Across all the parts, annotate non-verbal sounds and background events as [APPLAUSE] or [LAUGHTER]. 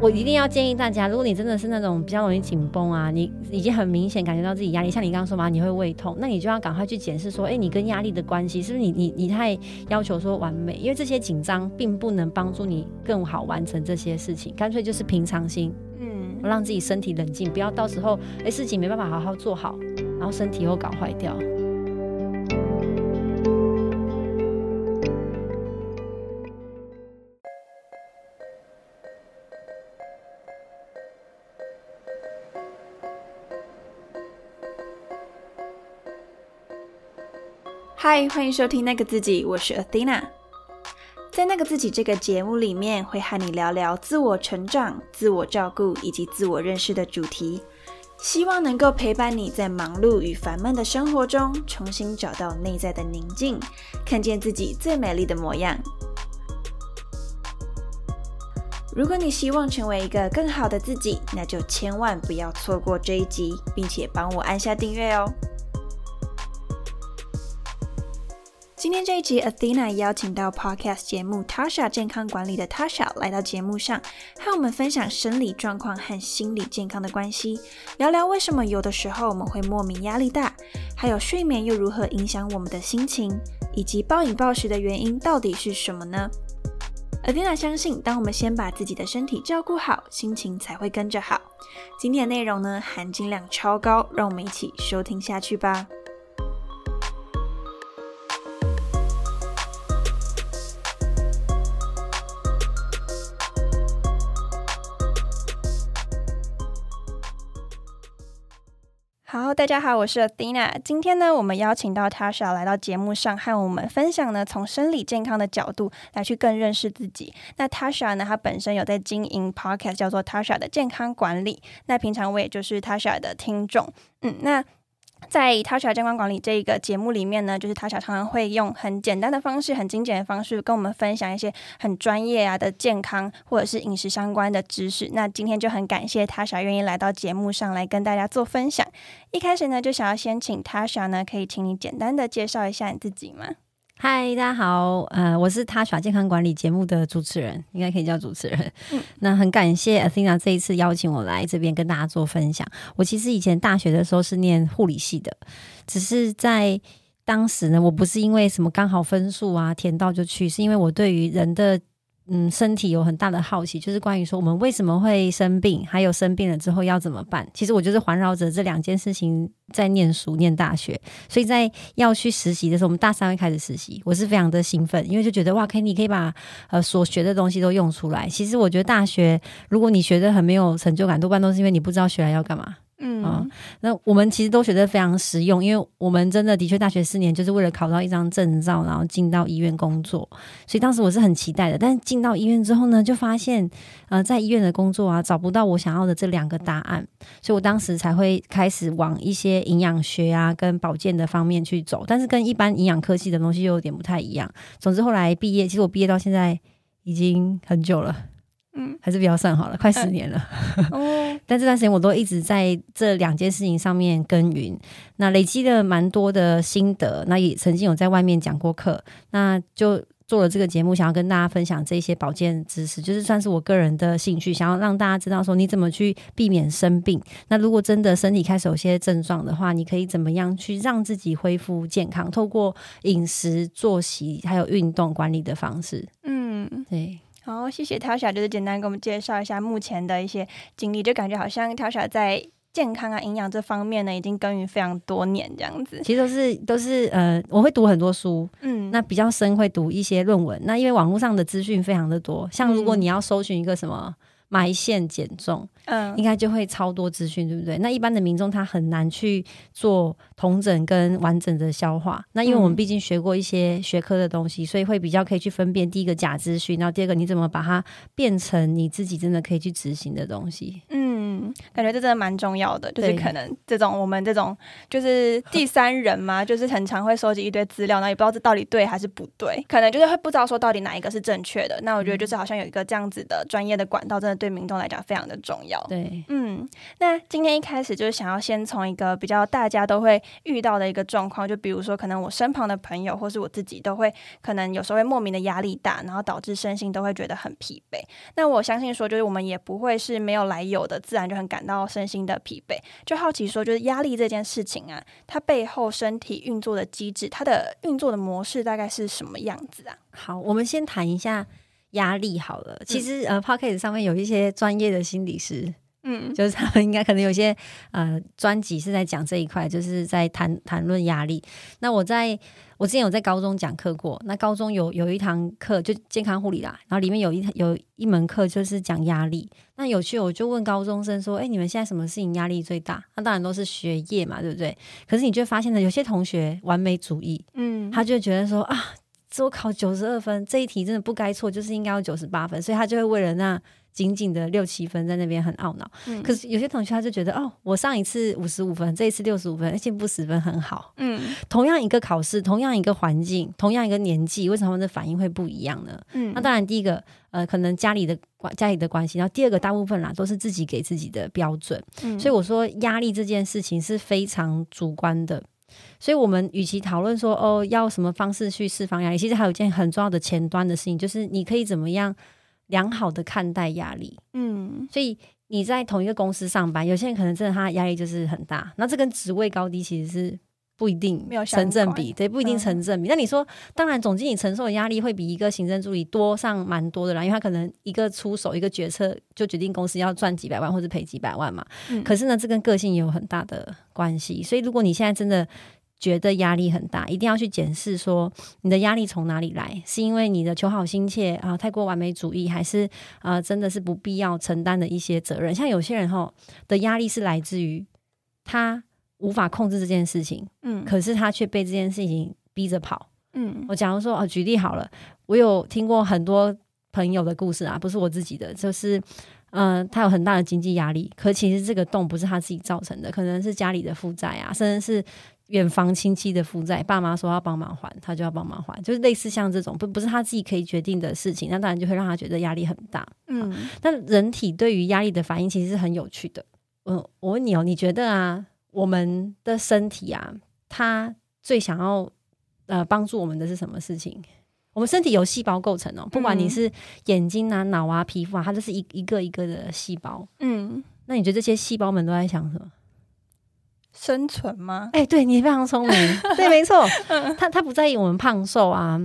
我一定要建议大家，如果你真的是那种比较容易紧绷啊，你已经很明显感觉到自己压力，像你刚刚说嘛，你会胃痛，那你就要赶快去检视说，哎，你跟压力的关系是不是你你你太要求说完美？因为这些紧张并不能帮助你更好完成这些事情，干脆就是平常心，嗯，让自己身体冷静，不要到时候哎事情没办法好好做好，然后身体又搞坏掉。嗨，欢迎收听那个自己，我是 Athena。在那个自己这个节目里面，会和你聊聊自我成长、自我照顾以及自我认识的主题，希望能够陪伴你在忙碌与烦闷的生活中，重新找到内在的宁静，看见自己最美丽的模样。如果你希望成为一个更好的自己，那就千万不要错过这一集，并且帮我按下订阅哦。今天这一集，Athena 邀请到 Podcast 节目 Tasha 健康管理的 Tasha 来到节目上，和我们分享生理状况和心理健康的关系，聊聊为什么有的时候我们会莫名压力大，还有睡眠又如何影响我们的心情，以及暴饮暴食的原因到底是什么呢？Athena 相信，当我们先把自己的身体照顾好，心情才会跟着好。今天的内容呢，含金量超高，让我们一起收听下去吧。大家好，我是 Athena。今天呢，我们邀请到 Tasha 来到节目上，和我们分享呢，从生理健康的角度来去更认识自己。那 Tasha 呢，她本身有在经营 Podcast，叫做 Tasha 的健康管理。那平常我也就是 Tasha 的听众，嗯，那。在 Tasha 健康管理这一个节目里面呢，就是 Tasha 常常会用很简单的方式、很精简的方式跟我们分享一些很专业啊的健康或者是饮食相关的知识。那今天就很感谢 Tasha 愿意来到节目上来跟大家做分享。一开始呢，就想要先请 Tasha 呢，可以请你简单的介绍一下你自己吗？嗨，大家好，呃，我是他耍健康管理节目的主持人，应该可以叫主持人。那很感谢 Athena 这一次邀请我来这边跟大家做分享。我其实以前大学的时候是念护理系的，只是在当时呢，我不是因为什么刚好分数啊填到就去，是因为我对于人的。嗯，身体有很大的好奇，就是关于说我们为什么会生病，还有生病了之后要怎么办。其实我就是环绕着这两件事情在念书、念大学。所以在要去实习的时候，我们大三会开始实习，我是非常的兴奋，因为就觉得哇，可以，你可以把呃所学的东西都用出来。其实我觉得大学，如果你学的很没有成就感，多半都是因为你不知道学来要干嘛。嗯啊，那我们其实都觉得非常实用，因为我们真的的确大学四年就是为了考到一张证照，然后进到医院工作，所以当时我是很期待的。但进到医院之后呢，就发现呃，在医院的工作啊，找不到我想要的这两个答案，所以我当时才会开始往一些营养学啊跟保健的方面去走，但是跟一般营养科技的东西又有点不太一样。总之后来毕业，其实我毕业到现在已经很久了。嗯，还是比较算好了，快十年了。[LAUGHS] [LAUGHS] 哦，但这段时间我都一直在这两件事情上面耕耘，那累积了蛮多的心得。那也曾经有在外面讲过课，那就做了这个节目，想要跟大家分享这些保健知识，就是算是我个人的兴趣，想要让大家知道说你怎么去避免生病。那如果真的身体开始有些症状的话，你可以怎么样去让自己恢复健康？透过饮食、作息还有运动管理的方式。嗯，对。好，谢谢 Tasha，就是简单给我们介绍一下目前的一些经历，就感觉好像 Tasha 在健康啊、营养这方面呢，已经耕耘非常多年这样子。其实都是都是呃，我会读很多书，嗯，那比较深会读一些论文。那因为网络上的资讯非常的多，像如果你要搜寻一个什么。埋线减重，嗯，应该就会超多资讯，对不对？那一般的民众他很难去做同整跟完整的消化。那因为我们毕竟学过一些学科的东西，所以会比较可以去分辨第一个假资讯，然后第二个你怎么把它变成你自己真的可以去执行的东西。嗯。嗯，感觉这真的蛮重要的，就是可能这种我们这种就是第三人嘛，[LAUGHS] 就是很常会收集一堆资料，然后也不知道这到底对还是不对，可能就是会不知道说到底哪一个是正确的。那我觉得就是好像有一个这样子的专业的管道，真的对民众来讲非常的重要。对，嗯，那今天一开始就是想要先从一个比较大家都会遇到的一个状况，就比如说可能我身旁的朋友或是我自己都会可能有时候会莫名的压力大，然后导致身心都会觉得很疲惫。那我相信说，就是我们也不会是没有来由的，自然就很感到身心的疲惫。就好奇说，就是压力这件事情啊，它背后身体运作的机制，它的运作的模式大概是什么样子啊？好，我们先谈一下压力好了。其实、呃 p o c k e t 上面有一些专业的心理师，嗯就是他们应该可能有些呃专辑是在讲这一块，就是在谈谈论压力。那我在我之前有在高中讲课过，那高中有有一堂课就健康护理啦，然后里面有一有一门课就是讲压力。那有趣，我就问高中生说：“哎、你们现在什么事情压力最大？”那当然都是学业嘛，对不对？可是你就会发现呢，有些同学完美主义，嗯，他就觉得说啊，只有考九十二分，这一题真的不该错，就是应该要九十八分，所以他就会为了那仅仅的六七分在那边很懊恼。嗯可是有些同学他就觉得哦，我上一次五十五分，这一次六十五分，进步十分很好。嗯同样一个考试，同样一个环境，同样一个年纪，为什么他们的反应会不一样呢？嗯那当然，第一个呃，可能家里的关家里的关系，然后第二个大部分啦都是自己给自己的标准。嗯所以我说压力这件事情是非常主观的。所以，我们与其讨论说哦要什么方式去释放压力，其实还有一件很重要的前端的事情，就是你可以怎么样良好的看待压力。嗯所以你在同一个公司上班，有些人可能真的他的压力就是很大，那这跟职位高低其实是不一定成正比，对，不一定嗯成正比。那你说，当然总经理承受的压力会比一个行政助理多上蛮多的啦，因为他可能一个出手一个决策就决定公司要赚几百万或者赔几百万嘛。嗯可是呢，这跟个性也有很大的关系。所以，如果你现在真的觉得压力很大，一定要去检视说你的压力从哪里来，是因为你的求好心切啊、太过完美主义，还是啊真的是不必要承担的一些责任？像有些人哈的压力是来自于他无法控制这件事情，嗯可是他却被这件事情逼着跑。嗯我假如说哦，举例好了，我有听过很多朋友的故事啊，不是我自己的，就是嗯、呃他有很大的经济压力，可其实这个洞不是他自己造成的，可能是家里的负债啊，甚至是远房亲戚的负债，爸妈说要帮忙还，他就要帮忙还，就是类似像这种不不是他自己可以决定的事情，那当然就会让他觉得压力很大。嗯但人体对于压力的反应其实是很有趣的。嗯，我问你哦，你觉得啊，我们的身体啊，它最想要呃帮助我们的是什么事情？我们身体由细胞构成哦，不管你嗯是眼睛啊、脑啊、皮肤啊，它都是一一个一个的细胞。嗯，那你觉得这些细胞们都在想什么？生存吗？哎、对你非常聪明，[LAUGHS] 对，没错，他他不在意我们胖瘦啊。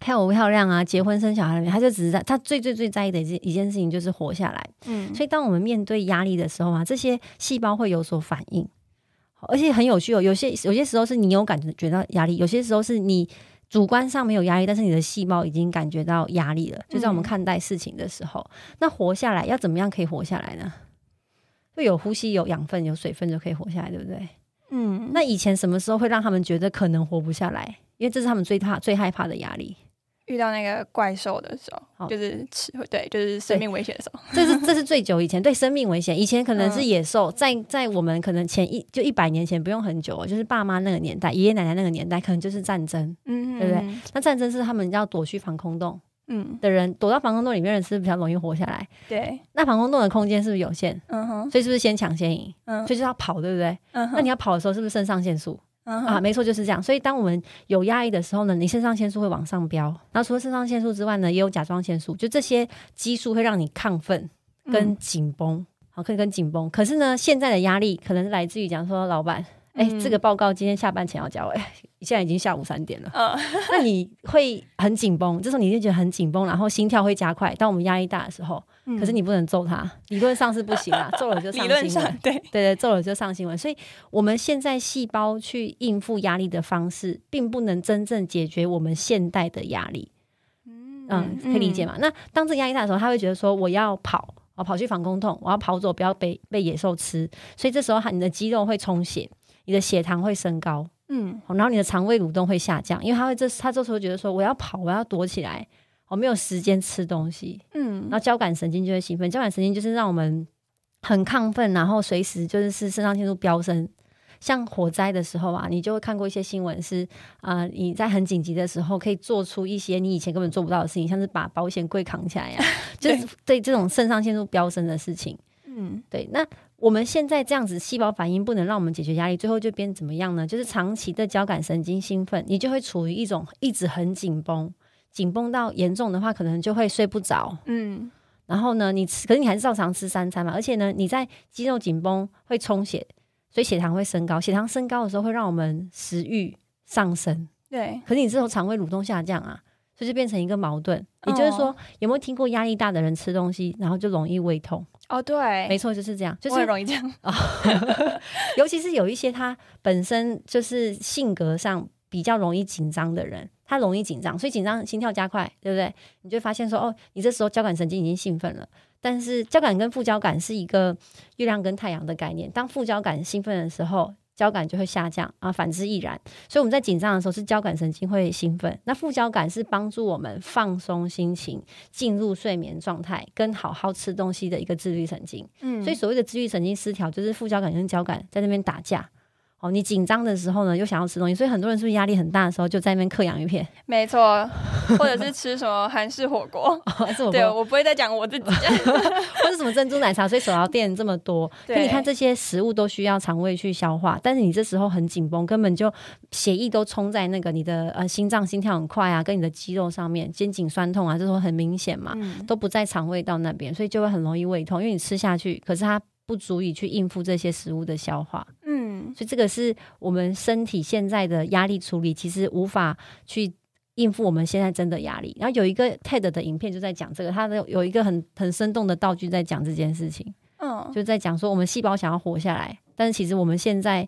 漂不漂亮啊？结婚生小孩了没？他就只是在他最最最在意的一件一件事情就是活下来。嗯所以，当我们面对压力的时候啊，这些细胞会有所反应，而且很有趣哦。有些有些时候是你有感觉到压力，有些时候是你主观上没有压力，但是你的细胞已经感觉到压力了。就在我们嗯看待事情的时候，那活下来要怎么样可以活下来呢？会有呼吸、有养分、有水分就可以活下来，对不对？嗯那以前什么时候会让他们觉得可能活不下来？因为这是他们最怕、最害怕的压力。遇到那个怪兽的时候，好就是吃对，就是生命危险的时候。这是这是最久以前对生命危险，以前可能是嗯野兽，在在我们可能前一就一百年前不用很久哦，就是爸妈那个年代，爷爷奶奶那个年代，可能就是战争。嗯，对不对？那战争是他们要躲去防空洞嗯，的人，躲到防空洞里面的人是比较容易活下来？对，那防空洞的空间是不是有限？嗯哼，所以是不是先抢先赢？嗯所以就要跑，对不对？嗯，那你要跑的时候，是不是肾上腺素啊？嗯哼，没错，就是这样。所以当我们有压抑的时候呢，你肾上腺素会往上飙。然后除了肾上腺素之外呢，也有甲状腺素，就这些激素会让你亢奋跟嗯紧绷，好，可以跟紧绷。可是呢，现在的压力可能来自于讲说，老板，哎、嗯这个报告今天下班前要交，哎，现在已经下午三点了，嗯那你会很紧绷，这时候你就觉得很紧绷，然后心跳会加快。当我们压力大的时候，可是你不能揍他，理论上是不行啊，揍了就上 [LAUGHS] 理论新闻上。对，对对，揍了就上新闻。所以，我们现在细胞去应付压力的方式，并不能真正解决我们现代的压力。嗯，可以理解吗？那当这个压力大的时候，他会觉得说，我要跑，我跑去防空洞，我要跑走，不要被被野兽吃。所以这时候，你的肌肉会充血，你的血糖会升高，嗯然后你的肠胃蠕动会下降，因为他会这他这时候觉得说，我要跑，我要躲起来，我没有时间吃东西。嗯然后交感神经就会兴奋，交感神经就是让我们很亢奋，然后随时就是是肾上腺素飙升。像火灾的时候啊，你就会看过一些新闻，是啊，你在很紧急的时候可以做出一些你以前根本做不到的事情，像是把保险柜扛起来呀，[LAUGHS] 就是对这种肾上腺素飙升的事情。嗯，对。那我们现在这样子，细胞反应不能让我们解决压力，最后就变怎么样呢？就是长期的交感神经兴奋，你就会处于一种一直很紧绷，紧绷到严重的话，可能就会睡不着。嗯。然后呢，你吃，可是你还是照常吃三餐嘛。而且呢，你在肌肉紧绷会充血，所以血糖会升高。血糖升高的时候，会让我们食欲上升。对。可是你之后肠胃蠕动下降啊，所以就变成一个矛盾。也就是说，有没有听过压力大的人吃东西，然后就容易胃痛？哦，对，没错，就是这样，就是容易这样啊。[LAUGHS] 尤其是有一些他本身就是性格上比较容易紧张的人。他容易紧张，所以紧张心跳加快，对不对？你就发现说，哦，你这时候交感神经已经兴奋了。但是交感跟副交感是一个月亮跟太阳的概念。当副交感兴奋的时候，交感就会下降啊，反之亦然。所以我们在紧张的时候，是交感神经会兴奋。那副交感是帮助我们放松心情、进入睡眠状态、跟好好吃东西的一个自律神经。嗯，所以所谓的自律神经失调，就是副交感跟交感在那边打架。哦，你紧张的时候呢，又想要吃东西，所以很多人是不是压力很大的时候就在那边嗑洋芋片？[LAUGHS] 没错，或者是吃什么韩式火锅？对，我不会再讲我自己 [LAUGHS] [LAUGHS] 或者什么珍珠奶茶，所以手摇店这么多。可你看这些食物都需要肠胃去消化，但是你这时候很紧绷，根本就血液都冲在那个你的呃心脏心跳很快啊，跟你的肌肉上面，肩颈酸痛啊，这种很明显嘛，都不在肠胃道那边，所以就会很容易胃痛，因为你吃下去，可是它不足以去应付这些食物的消化。嗯所以这个是我们身体现在的压力处理，其实无法去应付我们现在真的压力。然后有一个 TED 的影片就在讲这个，它的有一个很很生动的道具在讲这件事情。嗯，就在讲说我们细胞想要活下来，但是其实我们现在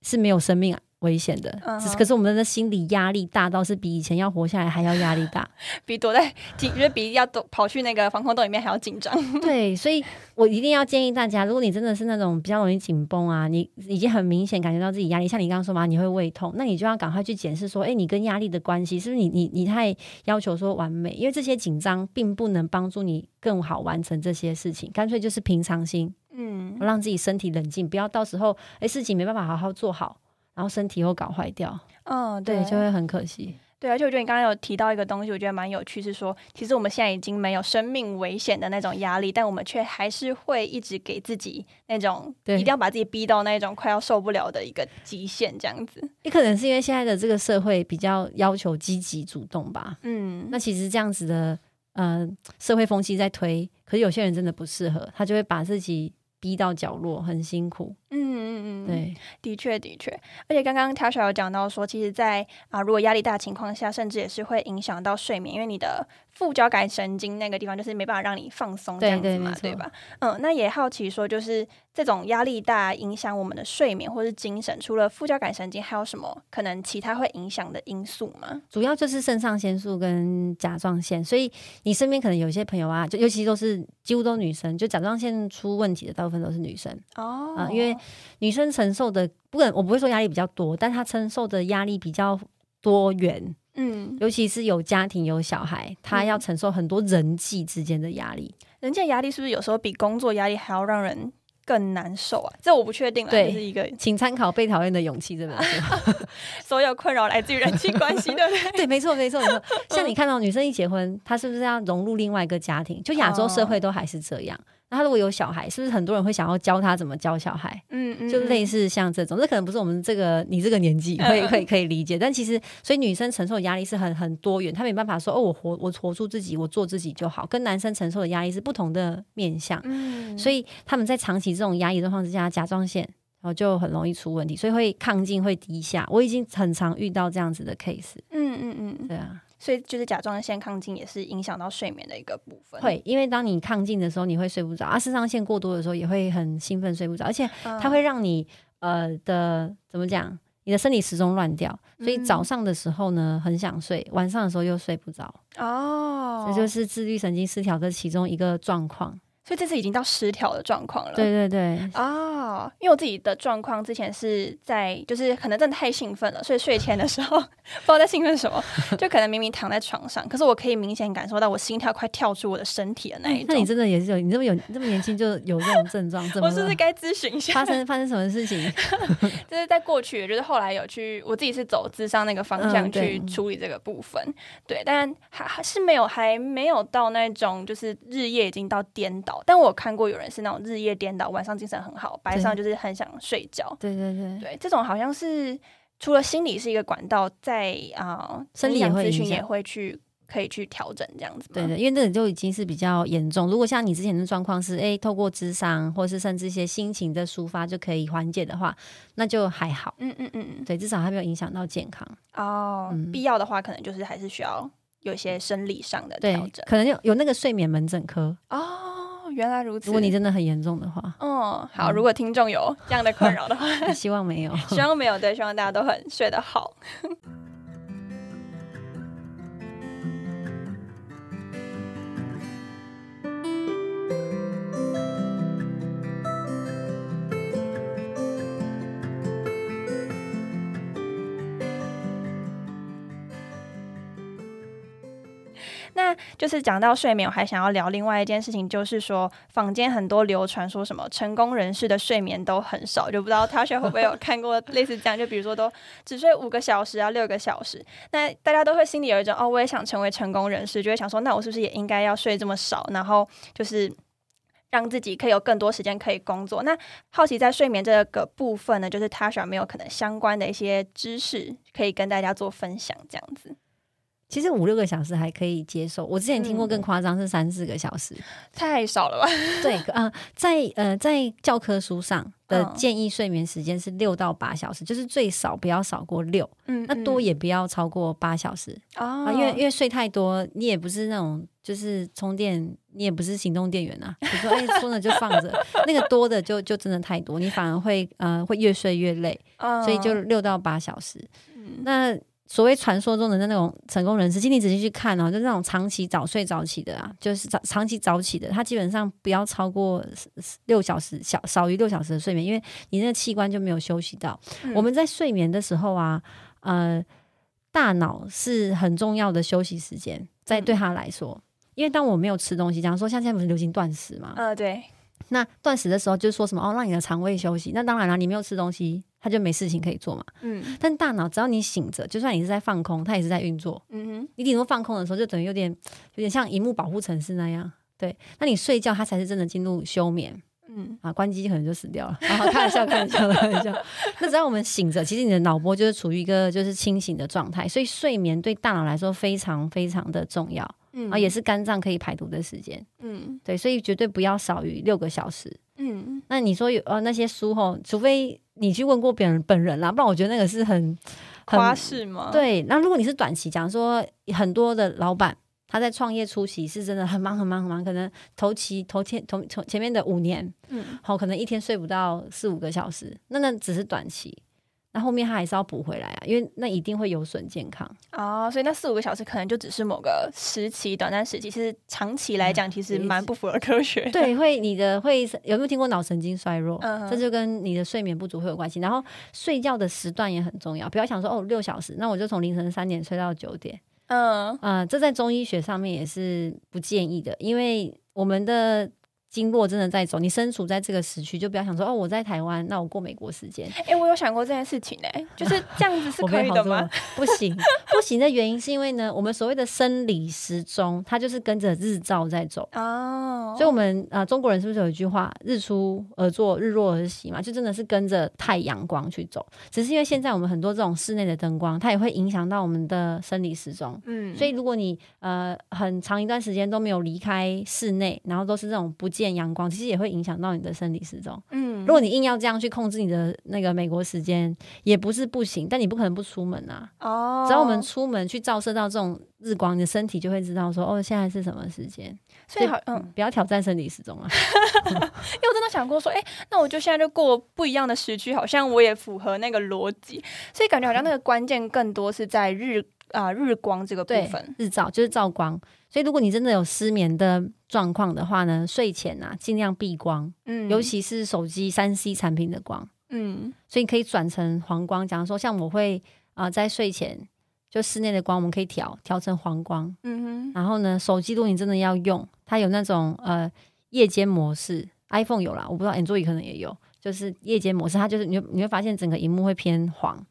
是没有生命啊。危险的，可是我们的心理压力大到是比以前要活下来还要压力大，[LAUGHS] 比躲在紧，觉得比要躲跑去那个防空洞里面还要紧张。[LAUGHS] 对，所以我一定要建议大家，如果你真的是那种比较容易紧绷啊，你已经很明显感觉到自己压力，像你刚刚说嘛，你会胃痛，那你就要赶快去检视说，哎，你跟压力的关系是不是你你你太要求说完美？因为这些紧张并不能帮助你更好完成这些事情，干脆就是平常心，嗯，让自己身体冷静，不要到时候哎事情没办法好好做好。然后身体又搞坏掉，嗯，对，就会很可惜。对，而且我觉得你刚刚有提到一个东西，我觉得蛮有趣，是说其实我们现在已经没有生命危险的那种压力，但我们却还是会一直给自己那种一定要把自己逼到那种快要受不了的一个极限，这样子。也可能是因为现在的这个社会比较要求积极主动吧。嗯，那其实这样子的，呃，社会风气在推，可是有些人真的不适合，他就会把自己逼到角落，很辛苦。嗯。嗯嗯，对，的确的确，而且刚刚 Tasha 有讲到说，其实，在啊，如果压力大情况下，甚至也是会影响到睡眠，因为你的。副交感神经那个地方就是没办法让你放松这样子嘛，对吧？嗯，那也好奇说，就是这种压力大影响我们的睡眠或是精神，除了副交感神经，还有什么可能其他会影响的因素吗？主要就是肾上腺素跟甲状腺，所以你身边可能有些朋友啊，就尤其都是几乎都女生，就甲状腺出问题的大部分都是女生哦，啊，因为女生承受的不管我不会说压力比较多，但她承受的压力比较多元。嗯，尤其是有家庭有小孩，她要承受很多人际之间的压力。人际压力是不是有时候比工作压力还要让人更难受啊？这我不确定了。这，是一个，请参考《被讨厌的勇气》这本书。[LAUGHS] 所有困扰来自于人际关系，对不对？对，没错，没错，没错。像你看到女生一结婚，她是不是要融入另外一个家庭？就亚洲社会都还是这样。那他如果有小孩，是不是很多人会想要教他怎么教小孩？嗯嗯，就类似像这种，这可能不是我们这个你这个年纪可以可以可以理解。但其实，所以女生承受的压力是很很多元，她没办法说哦，我活我活出自己，我做自己就好。跟男生承受的压力是不同的面向，嗯，所以他们在长期这种压抑状况之下，甲状腺然后就很容易出问题，所以会亢进会低下。我已经很常遇到这样子的 case。嗯嗯嗯，对啊。所以就是甲状腺亢进也是影响到睡眠的一个部分。会，因为当你亢进的时候，你会睡不着；啊，肾上腺过多的时候，也会很兴奋睡不着。而且它会让你呃的怎么讲，你的生理时钟乱掉。所以早上的时候呢，很想睡；晚上的时候又睡不着。哦，这就是自律神经失调的其中一个状况。所以这次已经到失调的状况了。对对对，哦，因为我自己的状况之前是在，就是可能真的太兴奋了，所以睡前的时候 [LAUGHS] 不知道在兴奋什么，[LAUGHS] 就可能明明躺在床上，可是我可以明显感受到我心跳快跳出我的身体的那一种。那你真的也是有，你这么有这么年轻就有这种症状？我是不是该咨询一下？发生发生什么事情？[LAUGHS] 就是在过去，就是后来有去，我自己是走智商那个方向去处理这个部分，对，但还还是没有，还没有到那种就是日夜已经到颠倒。但我看过有人是那种日夜颠倒，晚上精神很好，白上就是很想睡觉。对对对，对，这种好像是除了心理是一个管道，在啊，生理咨询也会去可以去调整这样子。对对，因为这个就已经是比较严重。如果像你之前的状况是，哎，透过智商或是甚至一些心情的抒发就可以缓解的话，那就还好。嗯嗯嗯，对，至少还没有影响到健康。哦，必要的话，可能就是还是需要有一些生理上的调整，可能有有那个睡眠门诊科哦。原来如此。如果你真的很严重的话，嗯，好。如果听众有这样的困扰的话，[LAUGHS] 希望没有，[LAUGHS] 希望没有。对，希望大家都很睡得好。那就是讲到睡眠，我还想要聊另外一件事情，就是说坊间很多流传说什么成功人士的睡眠都很少，就不知道 [LAUGHS] 他学会不会有看过类似这样，就比如说都只睡五个小时啊，六个小时。那大家都会心里有一种哦，我也想成为成功人士，就会想说，那我是不是也应该要睡这么少，然后就是让自己可以有更多时间可以工作？那好奇在睡眠这个部分呢，就是他有没有可能相关的一些知识可以跟大家做分享，这样子。其实五六个小时还可以接受，我之前听过更夸张是三四个小时，太少了吧？[LAUGHS] 对，呃，在呃在教科书上的建议睡眠时间是六到八小时，就是最少不要少过六，嗯，那多也不要超过八小时。啊，因为因为睡太多，你也不是那种就是充电，你也不是行动电源啊，你说哎充了就放着，那个多的就就真的太多，你反而会呃会越睡越累，所以就六到八小时，那。所谓传说中的那种成功人士，请你仔细去看哦，就那种长期早睡早起的啊，就是早长期早起的，他基本上不要超过六小时，小少于六小时的睡眠，因为你那个器官就没有休息到。我们在睡眠的时候啊，呃，大脑是很重要的休息时间，在对他来说，因为当我没有吃东西，假如说像现在不是流行断食嘛，呃，对，那断食的时候就说什么哦，让你的肠胃休息，那当然了，你没有吃东西。他就没事情可以做嘛，嗯，但大脑只要你醒着，就算你是在放空，它也是在运作，嗯哼，你顶多放空的时候，就等于有点有点像荧幕保护城市那样，对，那你睡觉，它才是真的进入休眠，嗯。啊，关机可能就死掉了，然后开玩笑，开玩笑，开玩笑，那只要我们醒着，其实你的脑波就是处于一个就是清醒的状态，所以睡眠对大脑来说非常非常的重要，嗯。啊，也是肝脏可以排毒的时间，嗯，对，所以绝对不要少于六个小时，嗯，那你说有呃那些书吼，除非。你去问过别人本人啦，不然我觉得那个是很花式吗？对，那如果你是短期，讲说很多的老板他在创业初期是真的很忙很忙很忙，可能头期头前头从前面的五年，嗯，好，可能一天睡不到四五个小时，那那只是短期。那后面他还是要补回来啊，因为那一定会有损健康哦。所以那四五个小时可能就只是某个时期、短暂时期，其实长期来讲其实蛮不符合科学。对，会你的会有没有听过脑神经衰弱？嗯，这就跟你的睡眠不足会有关系。然后睡觉的时段也很重要，不要想说哦六小时，那我就从凌晨三点睡到九点。嗯啊，这在中医学上面也是不建议的，因为我们的。经络真的在走，你身处在这个时区，就不要想说哦，我在台湾，那我过美国时间。哎，我有想过这件事情呢，就是这样子是可以的吗？[LAUGHS] 不行，不行的原因是因为呢，我们所谓的生理时钟，它就是跟着日照在走哦。所以，我们啊，中国人是不是有一句话“日出而作，日落而息”嘛？就真的是跟着太阳光去走。只是因为现在我们很多这种室内的灯光，它也会影响到我们的生理时钟。嗯，所以如果你呃很长一段时间都没有离开室内，然后都是这种不。见阳光其实也会影响到你的生理时钟。嗯，如果你硬要这样去控制你的那个美国时间，也不是不行，但你不可能不出门啊。哦，只要我们出门去照射到这种日光，你的身体就会知道说，哦，现在是什么时间。所以好，嗯，不要挑战生理时钟啊。[LAUGHS] 因为我真的想过说，哎，那我就现在就过不一样的时区，好像我也符合那个逻辑。所以感觉好像那个关键更多是在日。啊、日光这个部分。日照就是照光。所以如果你真的有失眠的状况的话呢，睡前啊尽量避光，嗯尤其是手机三 C 产品的光。嗯所以可以转成黄光。假如说像我会啊、呃在睡前就室内的光，我们可以调调成黄光。嗯哼然后呢，手机如果你真的要用，它有那种呃夜间模式，iPhone 有啦，我不知道 Android 可能也有，就是夜间模式，它就是你会你会发现整个荧幕会偏黄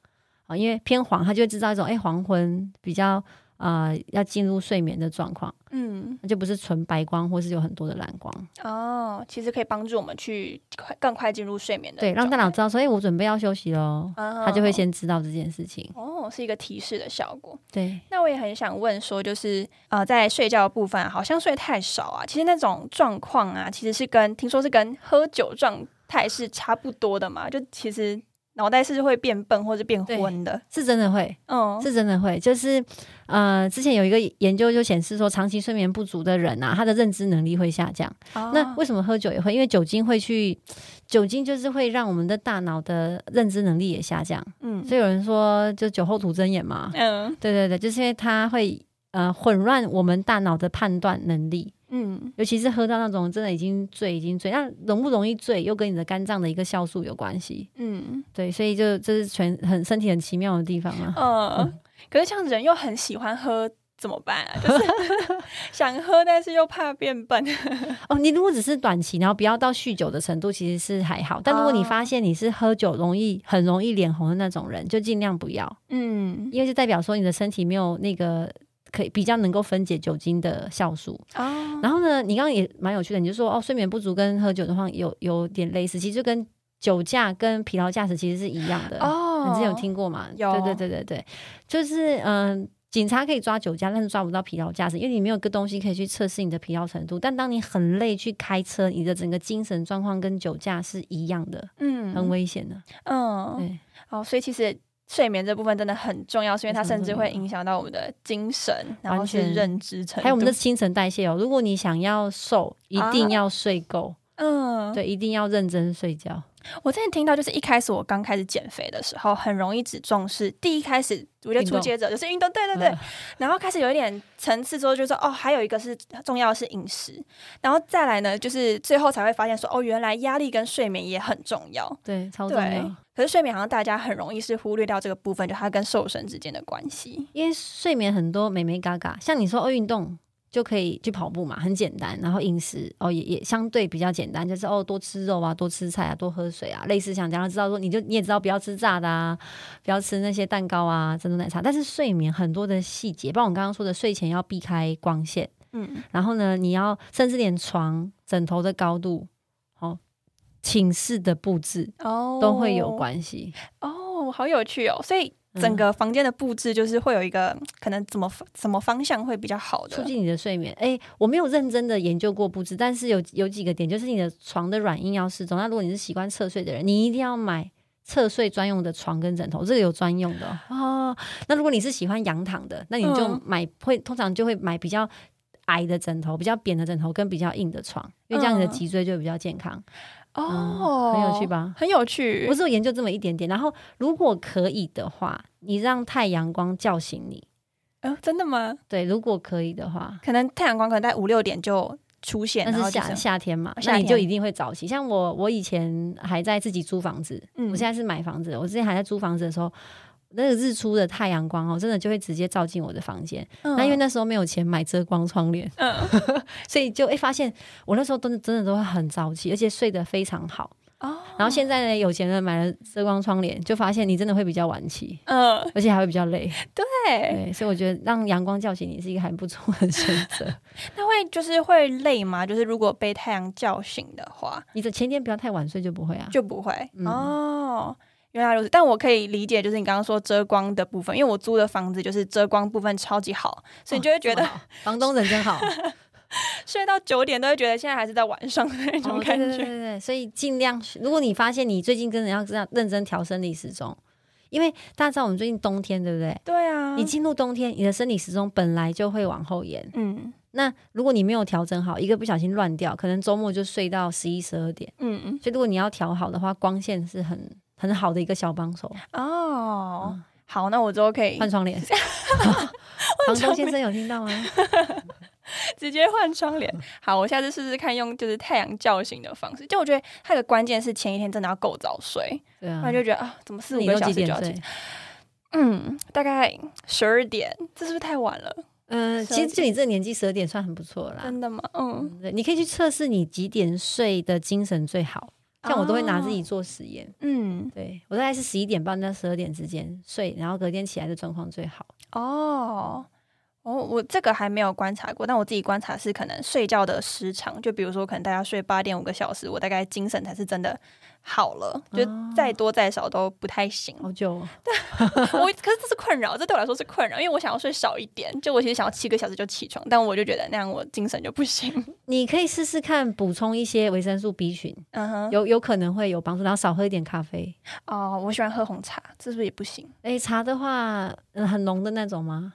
啊、因为偏黄，它就会制造一种哎黄昏比较呃要进入睡眠的状况，嗯那就不是纯白光或是有很多的蓝光，哦，其实可以帮助我们去快更快进入睡眠的对，让大脑知道说哎我准备要休息喽，啊它就会先知道这件事情，哦，是一个提示的效果。对。那我也很想问说，就是呃，在睡觉的部分啊，好像睡太少啊，其实那种状况啊，其实是跟听说是跟喝酒状态是差不多的嘛，就其实脑袋是会变笨或者变昏的。是真的会，嗯，是真的会，就是呃，之前有一个研究就显示说，长期睡眠不足的人啊，他的认知能力会下降。哦那为什么喝酒也会？因为酒精会去，酒精就是会让我们的大脑的认知能力也下降。嗯所以有人说，就酒后吐真言嘛，嗯对对对，就是因为它会呃混乱我们大脑的判断能力。嗯尤其是喝到那种真的已经醉，已经醉，那容不容易醉，又跟你的肝脏的一个酵素有关系。嗯对，所以就这是全很身体很奇妙的地方啊。[LAUGHS] 嗯，可是像人又很喜欢喝。怎么办啊？[LAUGHS] 就是想喝，但是又怕变笨。[LAUGHS] 哦，你如果只是短期，然后不要到酗酒的程度，其实是还好。但如果你哦发现你是喝酒容易很容易脸红的那种人，就尽量不要，嗯，因为就代表说你的身体没有那个可以比较能够分解酒精的酵素。哦，然后呢，你刚刚也蛮有趣的，你就说哦，睡眠不足跟喝酒的话有有点类似，其实就跟酒驾跟疲劳驾驶其实是一样的。哦你之前有听过吗？有对对对对对，就是嗯。警察可以抓酒驾，但是抓不到疲劳驾驶，因为你没有个东西可以去测试你的疲劳程度。但当你很累去开车，你的整个精神状况跟酒驾是一样的，嗯很危险的。嗯，对，哦，所以其实睡眠这部分真的很重要，是因为它甚至会影响到我们的精神，然后是认知程度，还有我们的新陈代谢哦。如果你想要瘦，一定要睡够，嗯，对，一定要认真睡觉。我之前听到，就是一开始我刚开始减肥的时候，很容易只重视第一开始，我觉得初阶者就是运动，对对对，嗯然后开始有一点层次之后，就说哦，还有一个是重要的是饮食，然后再来呢，就是最后才会发现说哦，原来压力跟睡眠也很重要。对，超重对要。，可是睡眠好像大家很容易是忽略掉这个部分，就它跟瘦身之间的关系。因为睡眠很多美眉嘎嘎，像你说哦，运动就可以去跑步嘛，很简单。然后饮食哦也也相对比较简单，就是哦多吃肉啊，多吃菜啊，多喝水啊，类似像这样知道说，你就你也知道不要吃炸的啊，不要吃那些蛋糕啊、珍珠奶茶。但是睡眠很多的细节，包括我刚刚说的，睡前要避开光线，嗯，然后呢，你要甚至连床枕头的高度，哦，寝室的布置哦都会有关系。哦，好有趣哦！所以整嗯个房间的布置就是会有一个可能怎么什么方向会比较好的促进你的睡眠。哎、我没有认真的研究过布置，但是有有几个点，就是你的床的软硬要适中。那如果你是习惯侧睡的人，你一定要买侧睡专用的床跟枕头，这个有专用的哦。哦那如果你是喜欢仰躺的，那你就嗯买、会通常就会买比较。矮的枕头，比较扁的枕头跟比较硬的床，因为这样你的嗯脊椎就会比较健康，哦、嗯很有趣？吧？很有趣我。只有研究这么一点点。然后，如果可以的话，你让太阳光叫醒你。呃，真的吗？对，如果可以的话，可能太阳光可能在五六点就出现，那是夏夏天嘛，那你就一定会早起。像我，我以前还在自己租房子，嗯我现在是买房子。我之前还在租房子的时候，那个日出的太阳光哦，真的就会直接照进我的房间。嗯那因为那时候没有钱买遮光窗帘，嗯 [LAUGHS] 所以就会发现我那时候真的真的都会很早起，而且睡得非常好。哦，然后现在呢，有钱人买了遮光窗帘，就发现你真的会比较晚起，嗯，而且还会比较累。对，对，所以我觉得让阳光叫醒你是一个很不错的选择。[LAUGHS] 那会就是会累吗？就是如果被太阳叫醒的话，你的前天不要太晚睡就不会啊。就不会、嗯哦。原来如此，但我可以理解，就是你刚刚说遮光的部分，因为我租的房子就是遮光部分超级好，所以你就会觉得、房东人真好。[LAUGHS] 睡到九点都会觉得现在还是在晚上的那种哦，感觉。对对对，所以尽量，如果你发现你最近真的要这样认真调生理时钟，因为大家知道我们最近冬天对不对？对啊，你进入冬天，你的生理时钟本来就会往后延。嗯那如果你没有调整好，一个不小心乱掉，可能周末就睡到十一、十二点。嗯嗯所以如果你要调好的话，光线是很很好的一个小帮手。哦。好，那我之后可以换窗帘。[LAUGHS] 房东先生有听到吗？直接换窗帘。好，我下次试试看用就是太阳叫醒的方式。就我觉得它的关键是前一天真的要够早睡，对啊就觉得啊，怎么四五个小几点睡时就要起？？嗯，大概十二点，这是不是太晚了？嗯，其实就你这个年纪，十二点算很不错了啦。真的吗？嗯，你可以去测试你几点睡的精神最好。像我都会拿自己做实验，嗯，对我大概是十一点半到十二点之间睡，然后隔天起来的状况最好。哦。哦，我这个还没有观察过，但我自己观察是可能睡觉的时长，就比如说可能大家睡八点五个小时，我大概精神才是真的好了，就哦再多再少都不太行。好久、哦，[LAUGHS] 我可是这是困扰，这对我来说是困扰，因为我想要睡少一点，就我其实想要七个小时就起床，但我就觉得那样我精神就不行。[LAUGHS] 你可以试试看补充一些维生素 B 群，嗯哼，有有可能会有帮助，然后少喝一点咖啡。哦，我喜欢喝红茶，这是不是也不行？诶，茶的话，嗯，很浓的那种吗？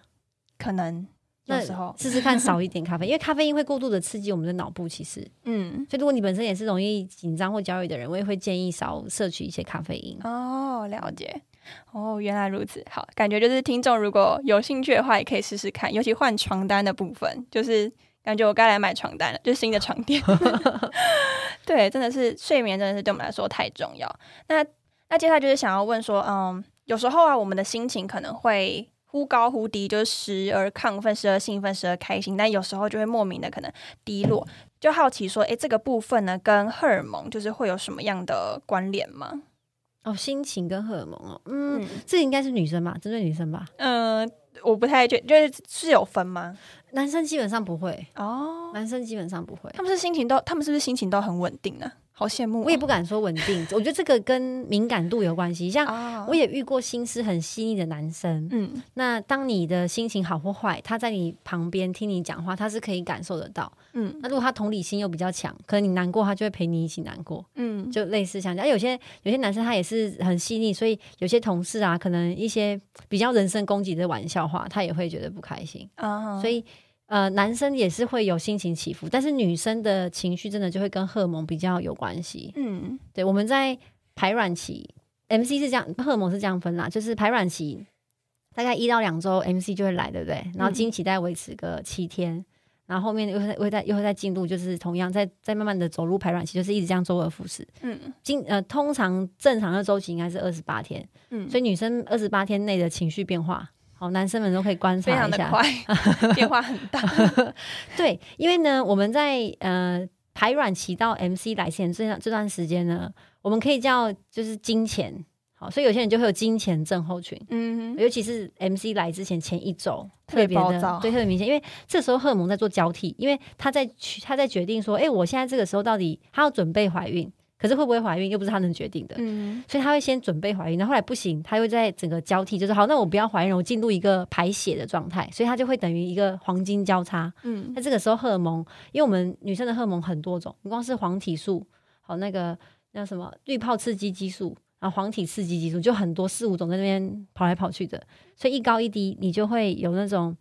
可能有那时候，试试看少一点咖啡，[LAUGHS] 因为咖啡因会过度的刺激我们的脑部，其实，嗯，所以如果你本身也是容易紧张或焦虑的人，我也会建议少摄取一些咖啡因。哦，了解。哦，原来如此。好，感觉就是听众如果有兴趣的话，也可以试试看，尤其换床单的部分，就是感觉我该来买床单了，就是新的床垫。[LAUGHS] 对，真的是睡眠真的是对我们来说太重要。那那接下来就是想要问说，嗯，有时候啊，我们的心情可能会。忽高忽低，就是时而亢奋，时而兴奋，时而开心，但有时候就会莫名的可能低落。就好奇说，诶，这个部分呢，跟荷尔蒙就是会有什么样的关联吗？哦，心情跟荷尔蒙哦，嗯，嗯这应该是女生吧，针对女生吧，嗯，我不太确，就是是有分吗？男生基本上不会，哦，男生基本上不会。他们是心情都，他们是不是心情都很稳定呢？好羡慕哦、我也不敢说稳定，我觉得这个跟敏感度有关系。像啊我也遇过心思很细腻的男生，嗯那当你的心情好或坏，他在你旁边听你讲话，他是可以感受得到。嗯那如果他同理心又比较强，可能你难过，他就会陪你一起难过，嗯，就类似像这样。啊有些有些男生他也是很细腻，所以有些同事啊，可能一些比较人身攻击的玩笑话，他也会觉得不开心。啊，所以呃，男生也是会有心情起伏，但是女生的情绪真的就会跟荷尔蒙比较有关系。嗯对，我们在排卵期，MC 是这样，荷尔蒙是这样分啦，就是排卵期大概一到两周，MC 就会来，对不对？然后经期大概维持个七天。然后后面又会会再又会再进入，就是同样在、在慢慢的走入排卵期，就是一直这样周而复始。嗯经呃，通常正常的周期应该是二十八天，嗯，所以女生二十八天内的情绪变化，好，男生们都可以观察一下。常的快，[LAUGHS] 变化很大。[LAUGHS] 对，因为呢，我们在呃排卵期到 MC 来前这段这段时间呢，我们可以叫就是金钱，好，所以有些人就会有金钱症候群，嗯尤其是 MC 来之前前一周特别的对，特别明显，因为这时候荷尔蒙在做交替，因为他在他在决定说，哎、我现在这个时候到底他要准备怀孕，可是会不会怀孕又不是他能决定的。嗯所以他会先准备怀孕，然后后来不行，他又在整个交替，就是好，那我不要怀孕，我进入一个排血的状态，所以他就会等于一个黄金交叉。嗯那这个时候荷尔蒙，因为我们女生的荷尔蒙很多种，你光是黄体素，好那个那什么滤泡刺激激素，然后黄体刺激激素，就很多四五种在那边跑来跑去的，所以一高一低，你就会有那种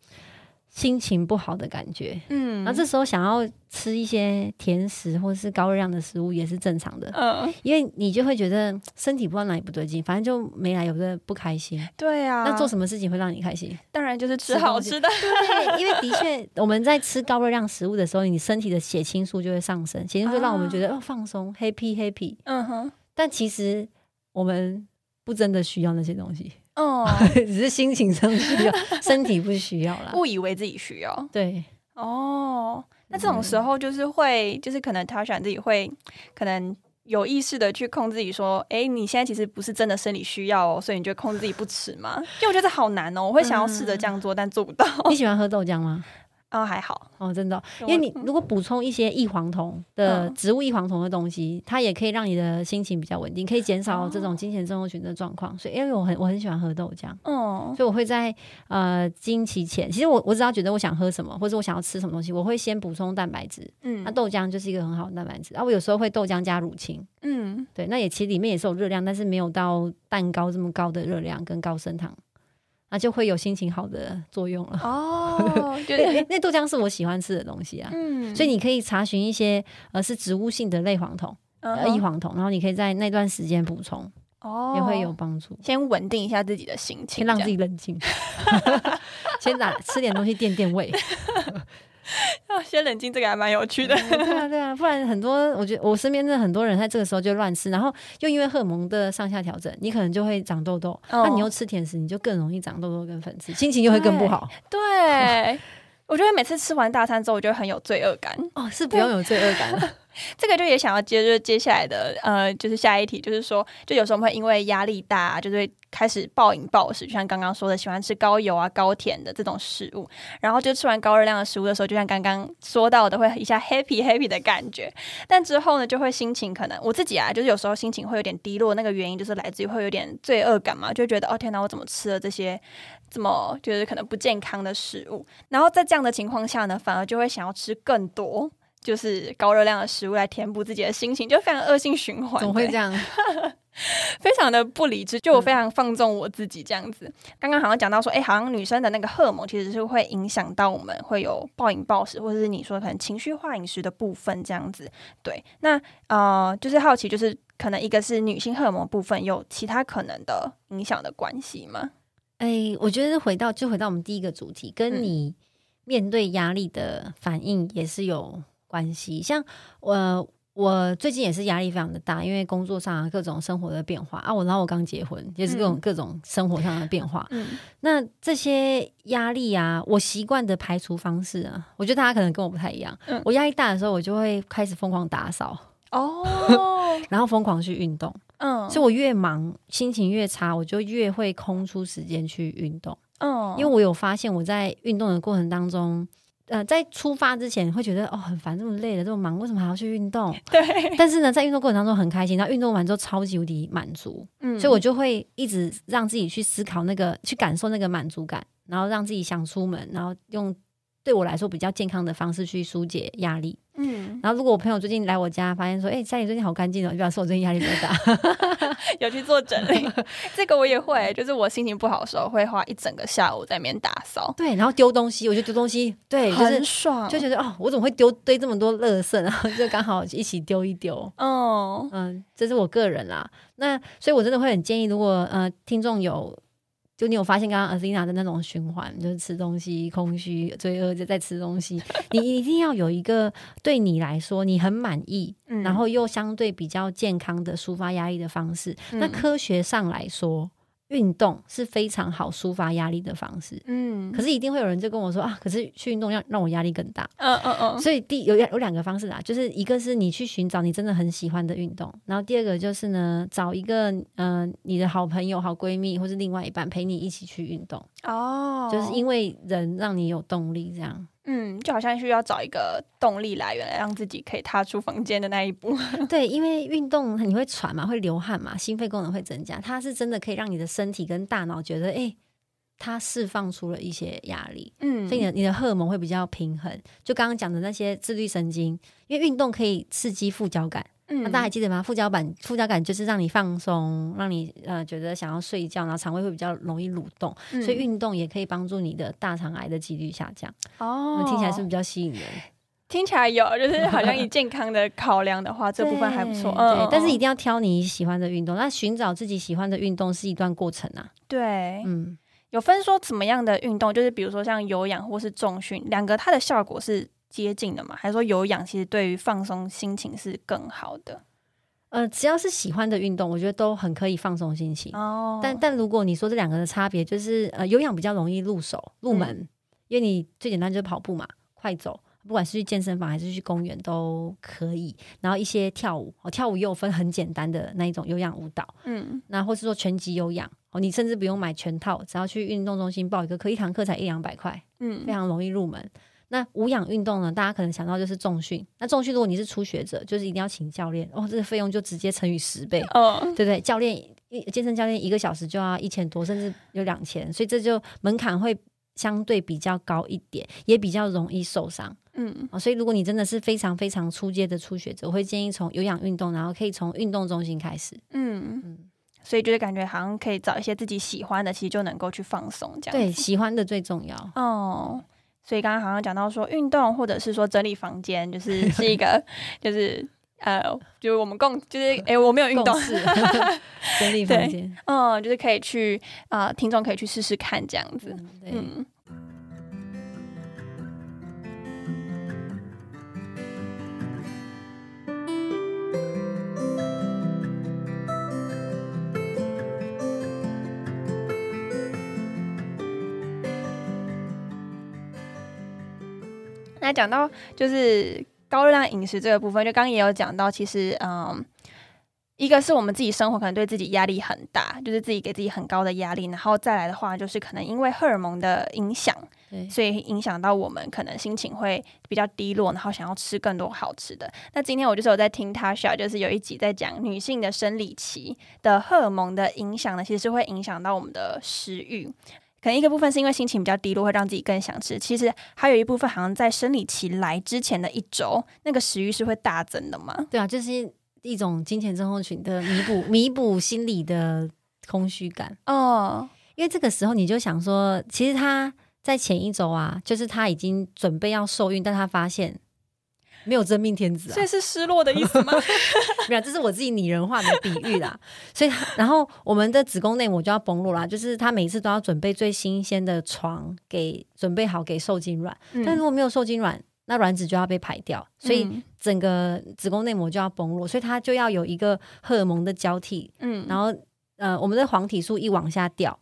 心情不好的感觉。嗯，然后这时候想要吃一些甜食或者是高热量的食物也是正常的，嗯，因为你就会觉得身体不知道哪里不对劲，反正就没来由的不开心。对啊，那做什么事情会让你开心？当然就是吃好吃的。对，因为的确我们在吃高热量食物的时候，你身体的血清素就会上升，血清素让我们觉得、哦放松，happy happy。嗯哼，但其实我们不真的需要那些东西，哦，[LAUGHS] 只是心情上需要，[LAUGHS] 身体不需要啦。误以为自己需要。对，哦，那这种时候就是会，就是可能他选自己会，可能有意识的去控制自己，说，哎，你现在其实不是真的生理需要哦，所以你就控制自己不吃嘛。因为我觉得好难哦，我会想要试着这样做，但做不到。你喜欢喝豆浆吗？啊，还好，哦，真的哦、因为你如果补充一些异黄酮的嗯。植物异黄酮的东西，它也可以让你的心情比较稳定，可以减少这种金钱症候群的状况。所以，因为我很我很喜欢喝豆浆，嗯所以我会在呃经期前，其实我我只要觉得我想喝什么，或者我想要吃什么东西，我会先补充蛋白质。那嗯豆浆就是一个很好的蛋白质。啊，我有时候会豆浆加乳清，嗯，对，那也其实里面也是有热量，但是没有到蛋糕这么高的热量跟高升糖，那就会有心情好的作用了。哦，[LAUGHS] 对，那那豆浆是我喜欢吃的东西啊。嗯，所以你可以查询一些呃是植物性的类黄酮、呃异黄酮，然后你可以在那段时间补充。哦也会有帮助。先稳定一下自己的心情，先让自己冷静，[LAUGHS] 先打吃点东西垫垫胃。[LAUGHS] [LAUGHS] 啊先冷静，这个还蛮有趣的。对啊，对啊，不然很多，我觉得我身边的很多人在这个时候就乱吃，然后又因为荷尔蒙的上下调整，你可能就会长痘痘。哦那你又吃甜食，你就更容易长痘痘跟粉刺，心情又会更不好。[LAUGHS] 对，我觉得每次吃完大餐之后，我觉得很有罪恶感。哦，是不用有罪恶感了。[LAUGHS] 这个就也想要接着接下来的呃，就是下一题，就是说，就有时候我们会因为压力大、啊，就会开始暴饮暴食，就像刚刚说的，喜欢吃高油啊、高甜的这种食物，然后就吃完高热量的食物的时候，就像刚刚说到的，会一下 happy happy 的感觉，但之后呢，就会心情可能我自己啊，就是有时候心情会有点低落，那个原因就是来自于会有点罪恶感嘛，就觉得哦天哪，我怎么吃了这些这么就是可能不健康的食物，然后在这样的情况下呢，反而就会想要吃更多。就是高热量的食物来填补自己的心情，就非常恶性循环。怎么会这样？[LAUGHS] 非常的不理智，就我非常放纵我自己这样子。刚刚好像讲到说，哎、好像女生的那个荷尔蒙其实是会影响到我们会有暴饮暴食，或者是你说可能情绪化饮食的部分这样子。对，那呃，就是好奇，就是可能一个是女性荷尔蒙部分有其他可能的影响的关系吗？哎，我觉得回到就回到我们第一个主题，跟嗯你面对压力的反应也是有关系。像我，我最近也是压力非常的大，因为工作上啊各种生活的变化啊，我然后我刚结婚，也是各种、嗯各种生活上的变化。嗯那这些压力啊，我习惯的排除方式啊，我觉得大家可能跟我不太一样。嗯我压力大的时候，我就会开始疯狂打扫，哦，[LAUGHS] 然后疯狂去运动。嗯，所以我越忙，心情越差，我就越会空出时间去运动。嗯，因为我有发现，我在运动的过程当中，呃，在出发之前会觉得哦很烦，这么累了，这么忙，为什么还要去运动？[LAUGHS] 对，但是呢，在运动过程当中很开心，然后运动完之后超级无敌满足，嗯所以我就会一直让自己去思考那个，去感受那个满足感，然后让自己想出门，然后用对我来说比较健康的方式去疏解压力。嗯，然后如果我朋友最近来我家，发现说，哎、家里最近好干净哦，就表示我最近压力比较大。[LAUGHS] 有去做整理，这个我也会，就是我心情不好的时候，会花一整个下午在那边打扫，对，然后丢东西，我觉得丢东西，对，就是很爽，就觉得哦，我怎么会丢堆这么多垃圾，然后就刚好一起丢一丢。[LAUGHS] 哦嗯，这是我个人啦。那所以，我真的会很建议，如果呃听众有，就你有发现刚刚 Athena 的那种循环，就是吃东西空虚、罪恶，就在吃东西，你一定要有一个对你来说你很满意，嗯然后又相对比较健康的抒发压力的方式。那嗯科学上来说，运动是非常好抒发压力的方式。嗯可是一定会有人就跟我说啊，可是去运动让让我压力更大。嗯嗯嗯，所以第有两有两个方式啊，就是一个是你去寻找你真的很喜欢的运动，然后第二个就是呢，找一个呃你的好朋友、好闺蜜或是另外一半陪你一起去运动，哦，就是因为人让你有动力，这样。嗯，就好像需要找一个动力来源，来让自己可以踏出房间的那一步。[LAUGHS] 对，因为运动你会喘嘛，会流汗嘛，心肺功能会增加，它是真的可以让你的身体跟大脑觉得，哎、它释放出了一些压力，嗯所以你的你的荷尔蒙会比较平衡。就刚刚讲的那些自律神经，因为运动可以刺激副交感。嗯那大家还记得吗？副交感，副交感就是让你放松，让你呃觉得想要睡觉，然后肠胃会比较容易蠕动，嗯所以运动也可以帮助你的大肠癌的几率下降。哦听起来是比较吸引人？听起来有，就是好像以健康的考量的话，[LAUGHS] 这部分还不错。对嗯，但是一嗯定要挑你喜欢的运动。那寻找自己喜欢的运动是一段过程啊。对，嗯，有分说怎么样的运动，就是比如说像有氧或是重训，两个它的效果是接近的嘛？还是说有氧其实对于放松心情是更好的？呃，只要是喜欢的运动，我觉得都很可以放松心情。哦但但如果你说这两个的差别，就是呃，有氧比较容易入手入门，嗯因为你最简单就是跑步嘛，快走，不管是去健身房还是去公园都可以。然后一些跳舞，哦，跳舞也有分很简单的那一种有氧舞蹈，嗯那或是说拳击有氧哦，你甚至不用买全套，只要去运动中心报一个课，一堂课才一两百块，嗯非常容易入门。那无氧运动呢？大家可能想到就是重训。那重训如果你是初学者，就是一定要请教练哦，这个费用就直接乘以十倍。哦对不对？教练一健身教练一个小时就要一千多，甚至有两千，所以这就门槛会相对比较高一点，也比较容易受伤嗯啊。所以如果你真的是非常非常初阶的初学者，我会建议从有氧运动，然后可以从运动中心开始。嗯，嗯，所以就是感觉好像可以找一些自己喜欢的，其实就能够去放松这样对，喜欢的最重要。哦，所以刚刚好像讲到说运动，或者是说整理房间，就是 [LAUGHS] 是一个就是呃，就是我们共就是哎，我没有运动，[LAUGHS] 整理房间，嗯，就是可以去啊，听众可以去试试看这样子，嗯。那讲到就是高热量饮食这个部分，就刚刚也有讲到，其实嗯，一个是我们自己生活可能对自己压力很大，就是自己给自己很高的压力，然后再来的话，就是可能因为荷尔蒙的影响，所以影响到我们可能心情会比较低落，然后想要吃更多好吃的。那今天我就是有在听 Tasha，就是有一集在讲女性的生理期的荷尔蒙的影响呢，其实是会影响到我们的食欲。可能一个部分是因为心情比较低落，会让自己更想吃。其实还有一部分，好像在生理期来之前的一周，那个食欲是会大增的嘛？对啊，就是一种金钱症候群的弥补，弥补心理的空虚感。哦，因为这个时候你就想说，其实他在前一周啊，就是他已经准备要受孕，但他发现。没有真命天子啊，这是失落的意思吗？[LAUGHS] 没有，这是我自己拟人化的比喻啦。[LAUGHS] 所以，然后我们的子宫内膜就要崩落啦，就是他每次都要准备最新鲜的床给准备好给受精卵，但如果没有受精卵，那卵子就要被排掉，所以整个子宫内膜就要崩落，所以它就要有一个荷尔蒙的交替。嗯，然后呃，我们的黄体素一往下掉。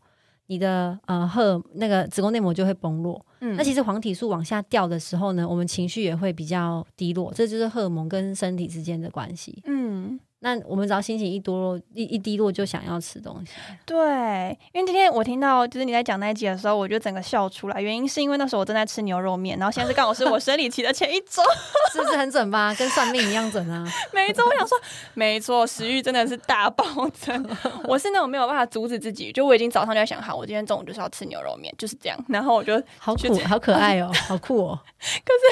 你的呃荷那个子宫内膜就会崩落，嗯，那其实黄体素往下掉的时候呢，我们情绪也会比较低落，这就是荷尔蒙跟身体之间的关系，嗯。那我们只要心情一多落一一低落就想要吃东西，对，因为今天我听到就是你在讲那一集的时候，我就整个笑出来。原因是因为那时候我正在吃牛肉面，然后现在是刚好是我生理期的前一周，[LAUGHS] 是不是很准吧？跟算命一样准啊！[LAUGHS] 没错，我想说，没错，食欲真的是大暴增。[LAUGHS] 我是那种没有办法阻止自己，就我已经早上就在想，好，我今天中午就是要吃牛肉面，就是这样。然后我就好苦，好可爱哦，好酷哦。可是。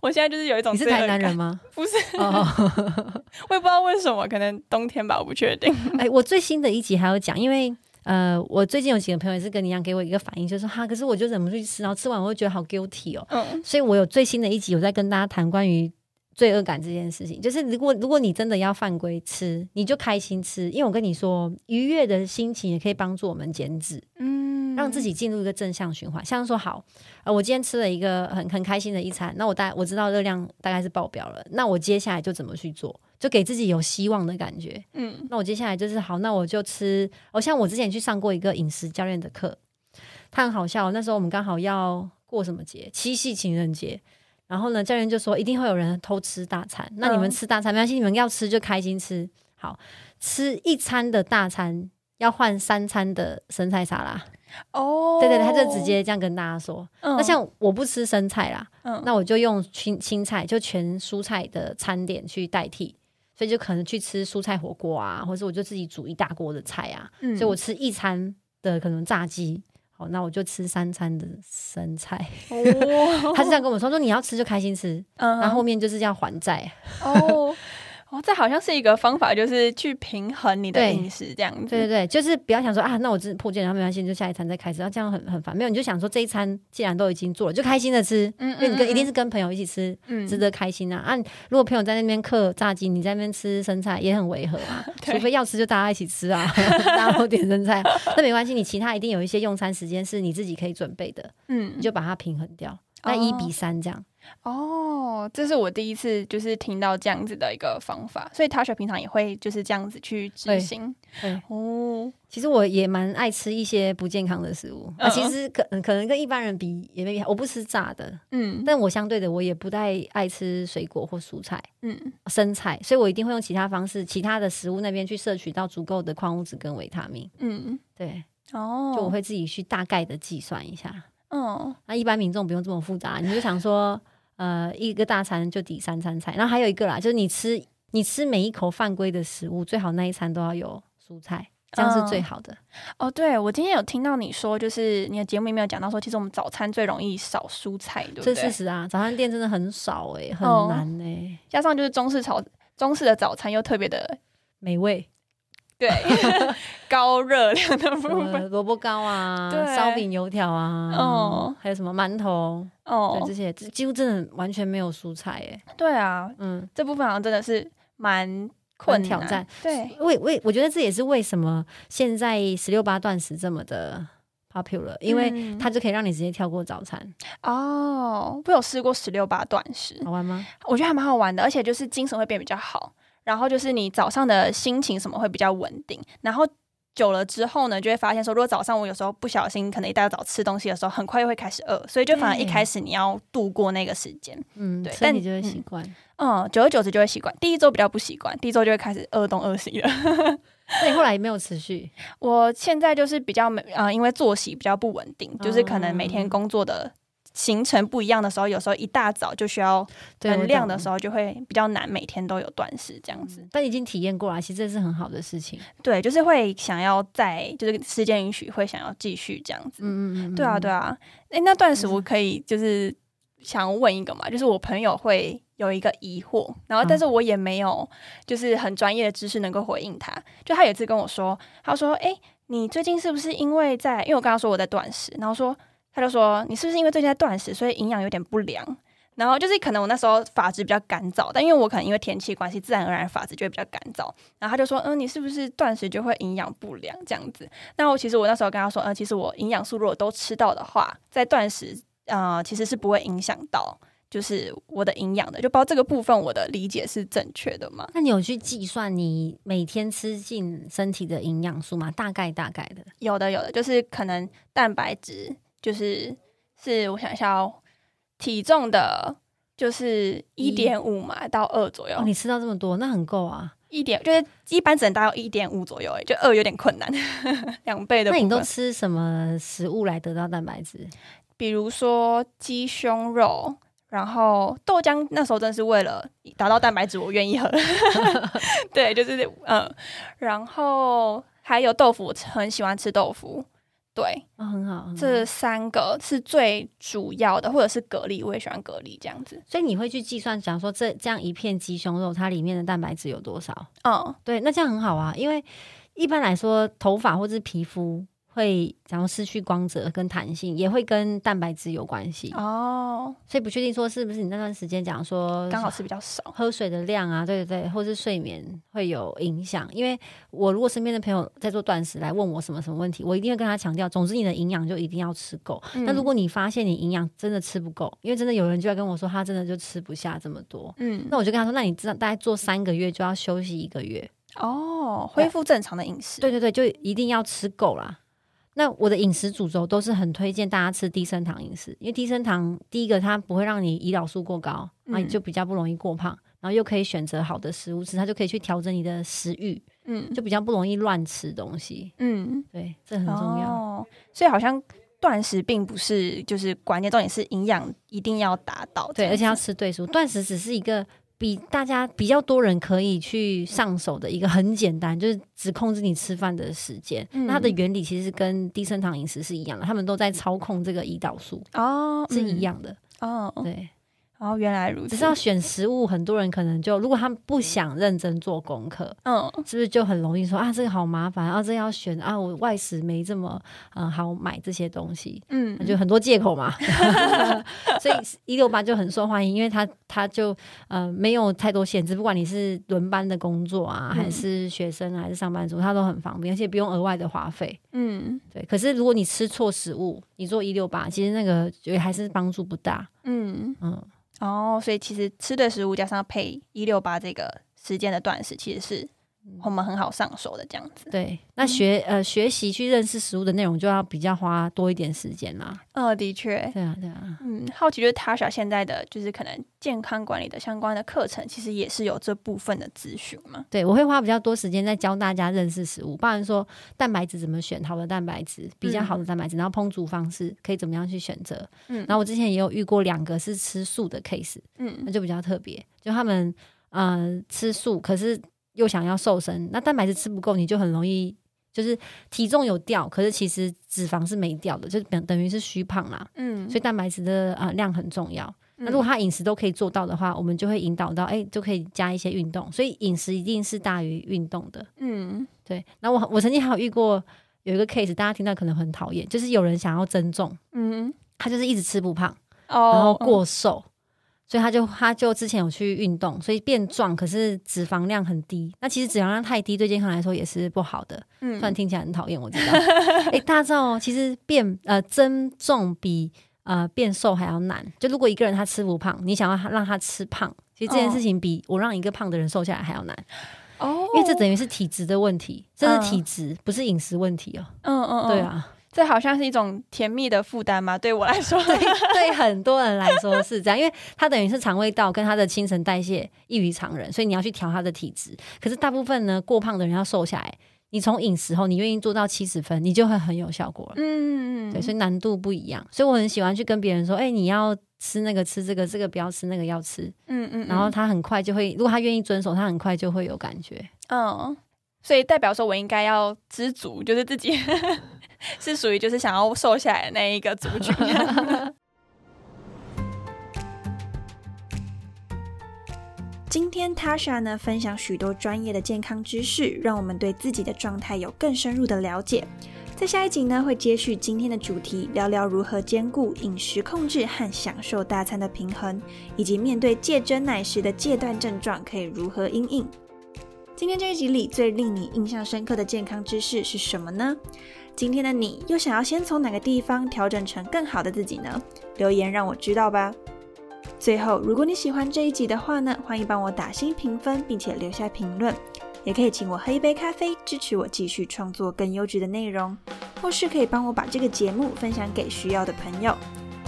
我现在就是有一种你是台南人吗？[LAUGHS] 不是，我也不知道为什么，可能冬天吧，我不确定。哎，我最新的一集还有讲，因为呃，我最近有几个朋友也是跟你一样，给我一个反应，就是哈，可是我就忍不住去吃，然后吃完我会觉得好 guilty 哦。嗯，所以我有最新的一集，有在跟大家谈关于罪恶感这件事情。就是如果如果你真的要犯规吃，你就开心吃，因为我跟你说，愉悦的心情也可以帮助我们减脂。嗯。让自己进入一个正向循环，像说好，呃，我今天吃了一个很很开心的一餐，那我大我知道热量大概是爆表了，那我接下来就怎么去做，就给自己有希望的感觉，嗯，那我接下来就是好，那我就吃，哦，像我之前去上过一个饮食教练的课，他很好笑，那时候我们刚好要过什么节，七夕情人节，然后呢，教练就说一定会有人偷吃大餐，那你们吃大餐没关系，你们要吃就开心吃，好吃一餐的大餐要换三餐的生菜沙拉。哦，对对对，他就直接这样跟大家说。那像我不吃生菜啦，那我就用青青菜，就全蔬菜的餐点去代替，所以就可能去吃蔬菜火锅啊，或者我就自己煮一大锅的菜啊。所以我吃一餐的可能炸鸡，好，那我就吃三餐的生菜。[LAUGHS] 哦，他是这样跟我说，说你要吃就开心吃，然后后面就是这样还债。[LAUGHS] 哦。哦，这好像是一个方法，就是去平衡你的饮食这样子。对对对，就是不要想说啊，那我只破戒，然后没关系，就下一餐再开始，然后这样很很烦。没有，你就想说这一餐既然都已经做了，就开心的吃。嗯因为你跟一定是跟朋友一起吃，嗯，值得开心啊。啊，如果朋友在那边嗑炸鸡，你在那边吃生菜，也很违和啊。[LAUGHS] 除非要吃就大家一起吃啊，[LAUGHS] 大家都点生菜，那没关系。你其他一定有一些用餐时间是你自己可以准备的，嗯，你就把它平衡掉。那一比三这样。哦，这是我第一次就是听到这样子的一个方法，所以 Tasha 平常也会就是这样子去执行。对哦，其实我也蛮爱吃一些不健康的食物，啊，其实可可能跟一般人比也没我不吃炸的，嗯，但我相对的我也不太爱吃水果或蔬菜，嗯，生菜，所以我一定会用其他方式，其他的食物那边去摄取到足够的矿物质跟维他命。嗯，对，哦，就我会自己去大概的计算一下。嗯，那一般民众不用这么复杂，你就想说，呃，一个大餐就抵三餐菜，然后还有一个啦，就是你吃你吃每一口犯规的食物，最好那一餐都要有蔬菜，这样是最好的。哦，对，我今天有听到你说，就是你的节目里面有讲到说，其实我们早餐最容易少蔬菜，对不对？这事实啊，早餐店真的很少哎，很难哎，加上就是中式炒中式的早餐又特别的美味。对，[LAUGHS] 高热量的部分，萝卜糕啊，烧饼、油条啊，哦，还有什么馒头，哦，这些几乎真的完全没有蔬菜，哎，对啊，嗯，这部分好像真的是蛮困难。挑战。对，为为我觉得这也是为什么现在十六八断食这么的 popular，因为嗯。它就可以让你直接跳过早餐，哦，我有试过十六八断食，好玩吗？我觉得还蛮好玩的，而且就是精神会变比较好，然后就是你早上的心情什么会比较稳定，然后。久了之后呢，就会发现说，如果早上我有时候不小心，可能一大早吃东西的时候，很快又会开始饿，所以就反而一开始你要度过那个时间，嗯，对但你就会习嗯惯。嗯，久而久之就会习惯。第一周比较不习惯，第一周就会开始饿东饿西了。[LAUGHS] 那你后来也没有持续，我现在就是比较没呃，因为作息比较不稳定，就是可能每天哦工作的行程不一样的时候，有时候一大早就需要对能量的时候。就会比较难每天都有断食这样子。但已经体验过了，其实这是很好的事情。对，就是会想要在就是时间允许，会想要继续这样子。嗯嗯嗯，对啊，对啊，啊。哎，那断食嗯我可以就是想问一个嘛，就是我朋友会有一个疑惑，然后但是我也没有就是很专业的知识能够回应他。就他有一次跟我说，他说：“哎，你最近是不是因为在？因为我刚刚说我在断食，然后说他就说你是不是因为最近在断食，所以营养有点不良？”然后就是可能我那时候发质比较干燥，但因为我可能因为天气关系，自然而然发质就会比较干燥。然后他就说：“嗯，你是不是断食就会营养不良这样子？”那我其实我那时候跟他说：“嗯，其实我营养素如果都吃到的话，在断食呃其实是不会影响到就是我的营养的。就包括这个部分，我的理解是正确的吗？那你有去计算你每天吃进身体的营养素吗？大概大概的，有的，有的，就是可能蛋白质就是是我想一下哦，体重的。”就是一点五嘛到二左右哦，，你吃到这么多，那很够啊。一点就是一般只能达到一点五左右，哎，就二有点困难，两倍的。那你都吃什么食物来得到蛋白质？比如说鸡胸肉，然后豆浆，那时候真的是为了达到蛋白质，我愿意喝。[LAUGHS] 对，就是嗯，然后还有豆腐，我很喜欢吃豆腐。对，哦，很好，很好这三个是最主要的，或者是蛤蜊，我也喜欢蛤蜊这样子。所以你会去计算，假如说这这样一片鸡胸肉，它里面的蛋白质有多少？嗯对，那这样很好啊，因为一般来说，头发或是皮肤会然后失去光泽跟弹性，也会跟蛋白质有关系。哦，所以不确定说是不是你那段时间讲说刚好吃比较少。喝水的量啊，对对对，或是睡眠会有影响。因为我如果身边的朋友在做断食来问我什么什么问题，我一定会跟他强调，总之你的营养就一定要吃够。那如果你发现你营养真的吃不够，因为真的有人就要跟我说他真的就吃不下这么多，嗯那我就跟他说，那你知道大概做三个月就要休息一个月。哦，恢复正常的饮食。对对对，就一定要吃够啦。那我的饮食主轴都是很推荐大家吃低升糖饮食，因为低升糖第一个它不会让你胰岛素过高，那你嗯就比较不容易过胖，然后又可以选择好的食物吃，它就可以去调整你的食欲，嗯就比较不容易乱吃东西。嗯，对，这很重要。哦，所以好像断食并不是就是关键，重点是营养一定要达到对，而且要吃对食物。断食只是一个比大家比较多人可以去上手的一个很简单，就是只控制你吃饭的时间。嗯那它的原理其实跟低升糖饮食是一样的，他们都在操控这个胰岛素，哦是一样的。嗯哦。对，哦，原来如此。只是要选食物，很多人可能就如果他们不想认真做功课，嗯是不是就很容易说啊，这个好麻烦啊，这个要选啊，我外食没这么嗯好买这些东西。嗯就很多借口嘛，[LAUGHS] 所以一六八就很受欢迎，因为他他就呃没有太多限制，不管你是轮班的工作啊，嗯还是学生啊还是上班族，他都很方便，而且不用额外的花费。嗯对，可是如果你吃错食物，你做一六八，其实那个觉得还是帮助不大。嗯嗯，哦，所以其实吃的食物加上配一六八这个时间的断食，其实是我们很好上手的这样子。对，那学呃学习去认识食物的内容，就要比较花多一点时间啦。呃，的确。对啊，对啊。嗯，好奇就是 Tasha 现在的就是可能健康管理的相关的课程，其实也是有这部分的咨询嘛。对，我会花比较多时间在教大家认识食物，包含说蛋白质怎么选好的蛋白质，比较好的蛋白质，然后烹煮方式可以怎么样去选择。嗯然后我之前也有遇过两个是吃素的 case，嗯那嗯就比较特别，就他们呃吃素，可是又想要瘦身，那蛋白质吃不够，你就很容易。就是体重有掉，可是其实脂肪是没掉的，就等等于是虚胖啦。嗯所以蛋白质的啊、呃量很重要。那嗯如果他饮食都可以做到的话，我们就会引导到，哎、就可以加一些运动。所以饮食一定是大于运动的。嗯对，那我我曾经还有遇过有一个 case，大家听到可能很讨厌，就是有人想要增重，嗯他就是一直吃不胖，哦，然后过瘦，所以他就他就之前有去运动，所以变壮，可是脂肪量很低。那其实脂肪量太低，对健康来说也是不好的。嗯，虽然听起来很讨厌，我知道。[LAUGHS] 哎，大家知道哦，其实变呃增重比呃变瘦还要难。就如果一个人他吃不胖，你想要让他吃胖，其实这件事情比我让一个胖的人瘦下来还要难。哦，因为这等于是体质的问题，这是体质，不是饮食问题哦。嗯嗯，对啊。这好像是一种甜蜜的负担吗？对我来说，对对很多人来说是这样，因为他等于是肠胃道跟他的新陈代谢异于常人，所以你要去调他的体质。可是大部分呢，过胖的人要瘦下来，你从饮食后，你愿意做到七十分，你就会很有效果了。嗯嗯对，所以难度不一样。所以我很喜欢去跟别人说，哎，你要吃那个，吃这个，这个不要吃那个，要吃。嗯嗯。然后他很快就会，如果他愿意遵守，他很快就会有感觉。嗯。所以代表说我应该要知足，就是自己。[LAUGHS] 是属于就是想要瘦下来的那一个族群。[LAUGHS] 今天 Tasha 呢分享许多专业的健康知识，让我们对自己的状态有更深入的了解。在下一集呢会接续今天的主题，聊聊如何兼顾饮食控制和享受大餐的平衡，以及面对戒真奶时的戒断症状可以如何应应。今天这一集里最令你印象深刻的健康知识是什么呢？今天的你又想要先从哪个地方调整成更好的自己呢？留言让我知道吧。最后，如果你喜欢这一集的话呢，欢迎帮我打新评分，并且留下评论，也可以请我喝一杯咖啡，支持我继续创作更优质的内容，或是可以帮我把这个节目分享给需要的朋友。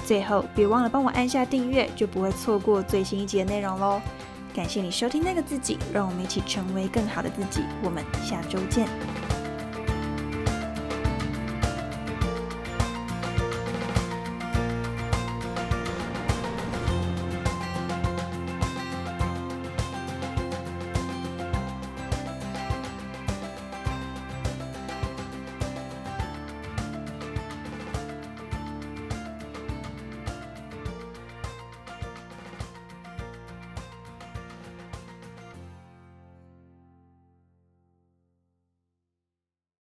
最后，别忘了帮我按下订阅，就不会错过最新一集的内容喽。感谢你收听那个自己，让我们一起成为更好的自己。我们下周见。